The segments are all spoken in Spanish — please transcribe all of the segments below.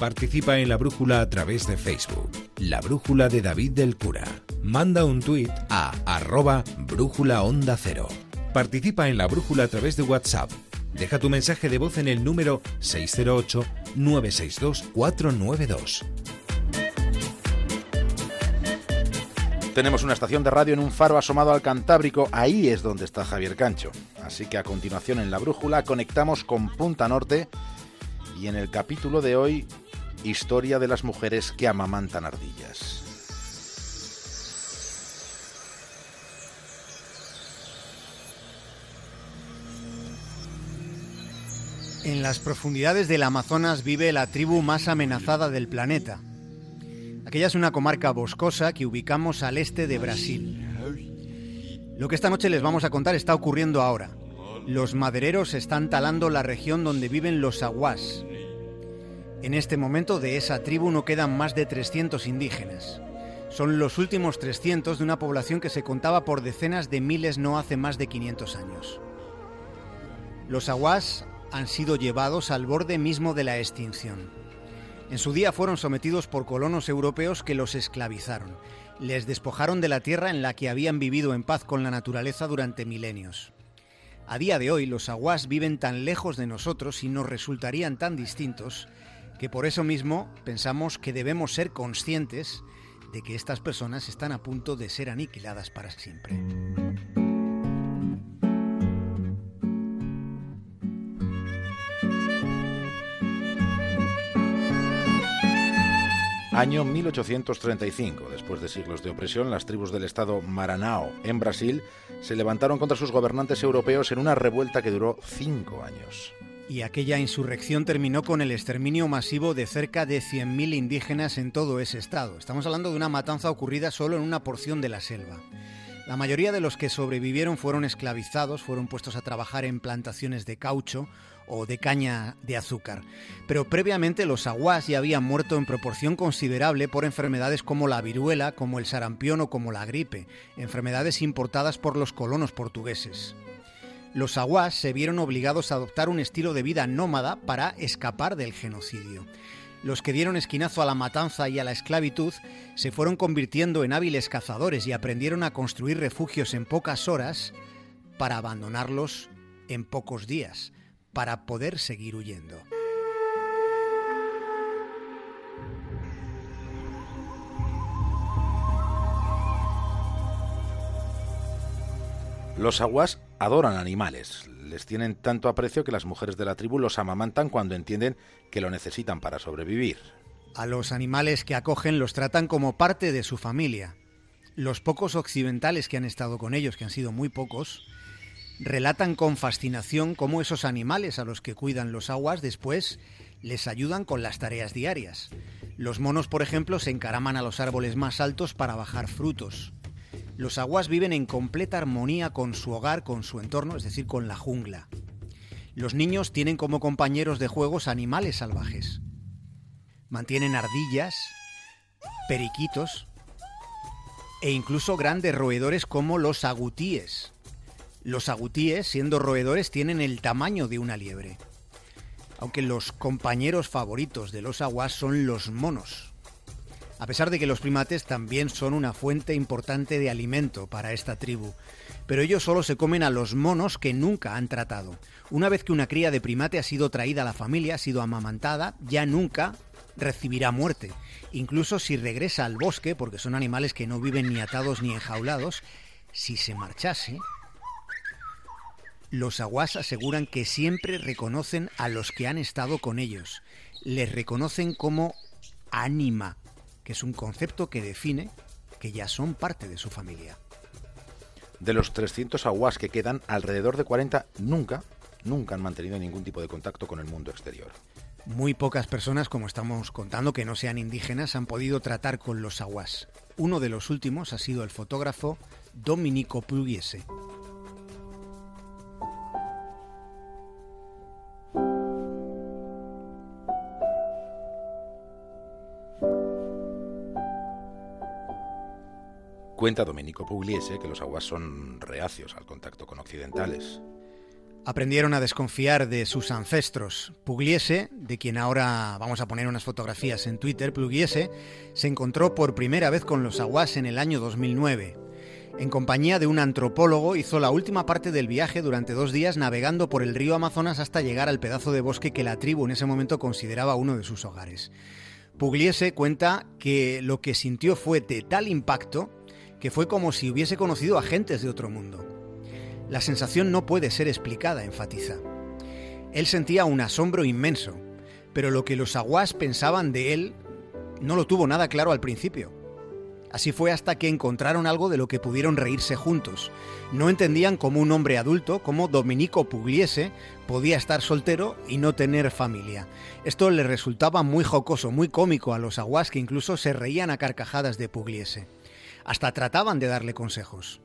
Participa en la brújula a través de Facebook. La brújula de David del Cura. Manda un tuit a arroba brújula cero. Participa en la brújula a través de WhatsApp. Deja tu mensaje de voz en el número 608-962-492. Tenemos una estación de radio en un faro asomado al Cantábrico, ahí es donde está Javier Cancho. Así que a continuación en la brújula conectamos con Punta Norte y en el capítulo de hoy, historia de las mujeres que amamantan ardillas. En las profundidades del Amazonas vive la tribu más amenazada del planeta. Aquella es una comarca boscosa que ubicamos al este de Brasil. Lo que esta noche les vamos a contar está ocurriendo ahora. Los madereros están talando la región donde viven los aguas. En este momento de esa tribu no quedan más de 300 indígenas. Son los últimos 300 de una población que se contaba por decenas de miles no hace más de 500 años. Los aguas han sido llevados al borde mismo de la extinción. En su día fueron sometidos por colonos europeos que los esclavizaron. Les despojaron de la tierra en la que habían vivido en paz con la naturaleza durante milenios. A día de hoy los aguas viven tan lejos de nosotros y nos resultarían tan distintos que por eso mismo pensamos que debemos ser conscientes de que estas personas están a punto de ser aniquiladas para siempre. Año 1835. Después de siglos de opresión, las tribus del estado Maranao, en Brasil, se levantaron contra sus gobernantes europeos en una revuelta que duró cinco años. Y aquella insurrección terminó con el exterminio masivo de cerca de 100.000 indígenas en todo ese estado. Estamos hablando de una matanza ocurrida solo en una porción de la selva. La mayoría de los que sobrevivieron fueron esclavizados, fueron puestos a trabajar en plantaciones de caucho o de caña de azúcar. Pero previamente los aguas ya habían muerto en proporción considerable por enfermedades como la viruela, como el sarampión o como la gripe, enfermedades importadas por los colonos portugueses. Los aguas se vieron obligados a adoptar un estilo de vida nómada para escapar del genocidio. Los que dieron esquinazo a la matanza y a la esclavitud se fueron convirtiendo en hábiles cazadores y aprendieron a construir refugios en pocas horas para abandonarlos en pocos días para poder seguir huyendo. Los aguas adoran animales, les tienen tanto aprecio que las mujeres de la tribu los amamantan cuando entienden que lo necesitan para sobrevivir. A los animales que acogen los tratan como parte de su familia. Los pocos occidentales que han estado con ellos, que han sido muy pocos, relatan con fascinación cómo esos animales a los que cuidan los aguas después les ayudan con las tareas diarias. Los monos, por ejemplo, se encaraman a los árboles más altos para bajar frutos. Los aguas viven en completa armonía con su hogar, con su entorno, es decir, con la jungla. Los niños tienen como compañeros de juegos animales salvajes. Mantienen ardillas, periquitos e incluso grandes roedores como los agutíes, los agutíes, siendo roedores, tienen el tamaño de una liebre. Aunque los compañeros favoritos de los aguas son los monos. A pesar de que los primates también son una fuente importante de alimento para esta tribu, pero ellos solo se comen a los monos que nunca han tratado. Una vez que una cría de primate ha sido traída a la familia, ha sido amamantada, ya nunca recibirá muerte. Incluso si regresa al bosque, porque son animales que no viven ni atados ni enjaulados, si se marchase, los aguas aseguran que siempre reconocen a los que han estado con ellos. Les reconocen como ánima, que es un concepto que define que ya son parte de su familia. De los 300 aguas que quedan, alrededor de 40 nunca, nunca han mantenido ningún tipo de contacto con el mundo exterior. Muy pocas personas, como estamos contando, que no sean indígenas, han podido tratar con los aguas. Uno de los últimos ha sido el fotógrafo Dominico Pugliese. Cuenta Domenico Pugliese que los aguas son reacios al contacto con occidentales. Aprendieron a desconfiar de sus ancestros. Pugliese, de quien ahora vamos a poner unas fotografías en Twitter, Pugliese se encontró por primera vez con los aguas en el año 2009. En compañía de un antropólogo hizo la última parte del viaje durante dos días navegando por el río Amazonas hasta llegar al pedazo de bosque que la tribu en ese momento consideraba uno de sus hogares. Pugliese cuenta que lo que sintió fue de tal impacto que fue como si hubiese conocido a gentes de otro mundo. La sensación no puede ser explicada, enfatiza. Él sentía un asombro inmenso, pero lo que los aguas pensaban de él no lo tuvo nada claro al principio. Así fue hasta que encontraron algo de lo que pudieron reírse juntos. No entendían cómo un hombre adulto, como Dominico Pugliese, podía estar soltero y no tener familia. Esto le resultaba muy jocoso, muy cómico a los aguas que incluso se reían a carcajadas de Pugliese. Hasta trataban de darle consejos.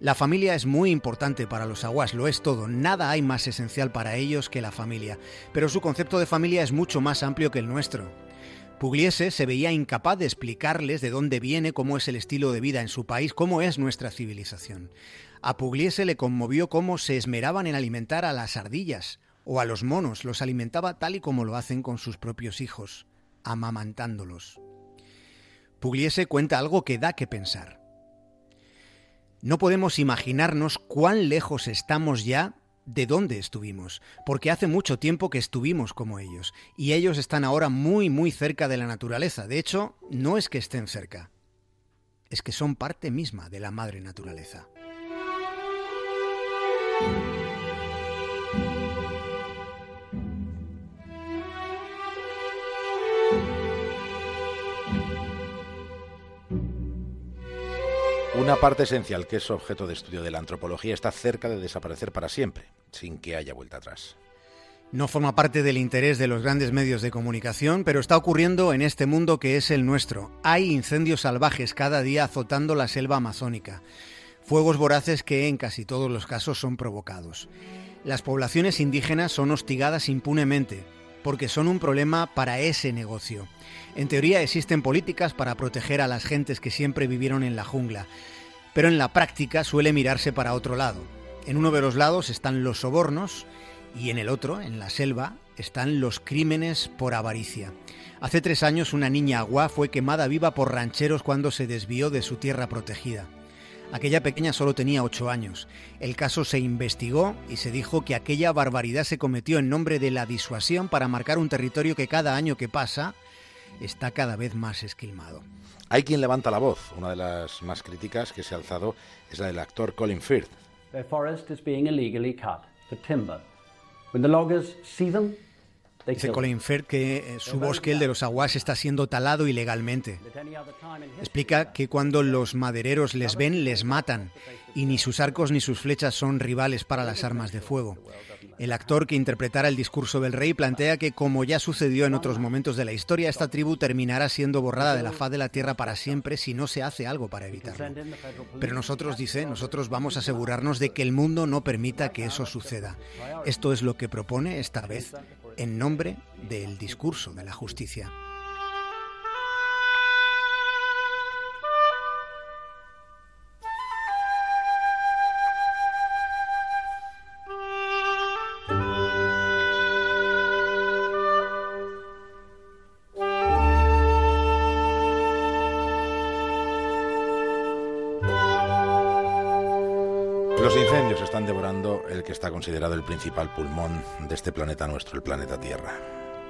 La familia es muy importante para los aguas, lo es todo, nada hay más esencial para ellos que la familia, pero su concepto de familia es mucho más amplio que el nuestro. Pugliese se veía incapaz de explicarles de dónde viene, cómo es el estilo de vida en su país, cómo es nuestra civilización. A Pugliese le conmovió cómo se esmeraban en alimentar a las ardillas o a los monos, los alimentaba tal y como lo hacen con sus propios hijos, amamantándolos. Pugliese cuenta algo que da que pensar. No podemos imaginarnos cuán lejos estamos ya de dónde estuvimos, porque hace mucho tiempo que estuvimos como ellos, y ellos están ahora muy, muy cerca de la naturaleza. De hecho, no es que estén cerca, es que son parte misma de la madre naturaleza. Una parte esencial que es objeto de estudio de la antropología está cerca de desaparecer para siempre, sin que haya vuelta atrás. No forma parte del interés de los grandes medios de comunicación, pero está ocurriendo en este mundo que es el nuestro. Hay incendios salvajes cada día azotando la selva amazónica, fuegos voraces que en casi todos los casos son provocados. Las poblaciones indígenas son hostigadas impunemente, porque son un problema para ese negocio. En teoría existen políticas para proteger a las gentes que siempre vivieron en la jungla, pero en la práctica suele mirarse para otro lado. En uno de los lados están los sobornos y en el otro, en la selva, están los crímenes por avaricia. Hace tres años una niña agua fue quemada viva por rancheros cuando se desvió de su tierra protegida. Aquella pequeña solo tenía ocho años. El caso se investigó y se dijo que aquella barbaridad se cometió en nombre de la disuasión para marcar un territorio que cada año que pasa está cada vez más esquilmado. Hay quien levanta la voz. Una de las más críticas que se ha alzado es la del actor Colin Firth. Dice Colin Firth que eh, su bosque, el de los aguas, está siendo talado ilegalmente. Explica que cuando los madereros les ven, les matan, y ni sus arcos ni sus flechas son rivales para las armas de fuego. El actor que interpretara el discurso del rey plantea que, como ya sucedió en otros momentos de la historia, esta tribu terminará siendo borrada de la faz de la tierra para siempre si no se hace algo para evitarlo. Pero nosotros, dice, nosotros vamos a asegurarnos de que el mundo no permita que eso suceda. Esto es lo que propone esta vez en nombre del discurso de la justicia. El que está considerado el principal pulmón de este planeta nuestro, el planeta Tierra.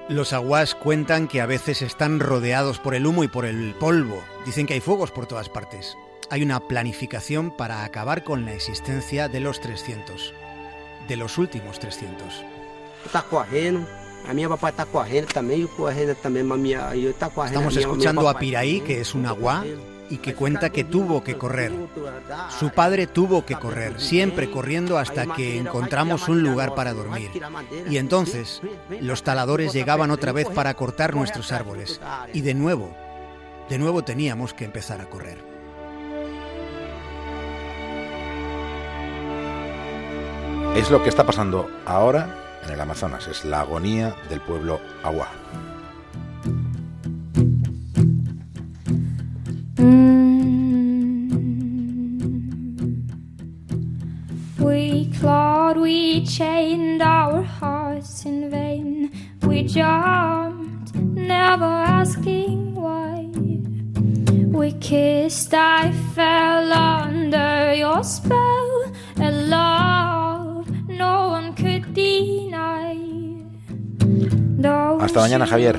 Los aguas cuentan que a veces están rodeados por el humo y por el polvo. Dicen que hay fuegos por todas partes. Hay una planificación para acabar con la existencia de los 300, de los últimos 300. Estamos escuchando a Piraí, que es un agua y que cuenta que tuvo que correr. Su padre tuvo que correr, siempre corriendo hasta que encontramos un lugar para dormir. Y entonces los taladores llegaban otra vez para cortar nuestros árboles. Y de nuevo, de nuevo teníamos que empezar a correr. Es lo que está pasando ahora en el Amazonas, es la agonía del pueblo agua. Asking why. We kissed, I fell under your spell, a love no one could deny. Hasta mañana, Javier.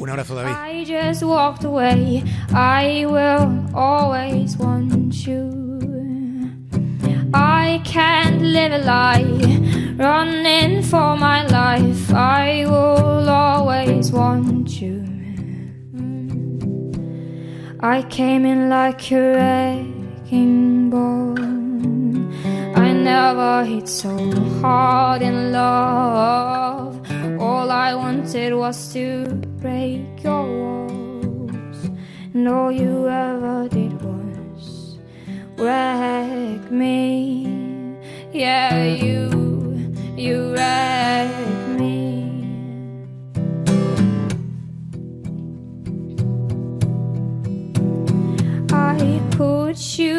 Un abrazo, David. I just walked away. I will always want you. I can't live a lie, running for my life. I will always want you. I came in like a wrecking ball. I never hit so hard in love. All I wanted was to break your walls. And all you ever did was wreck me. Yeah, you, you wrecked me. I put you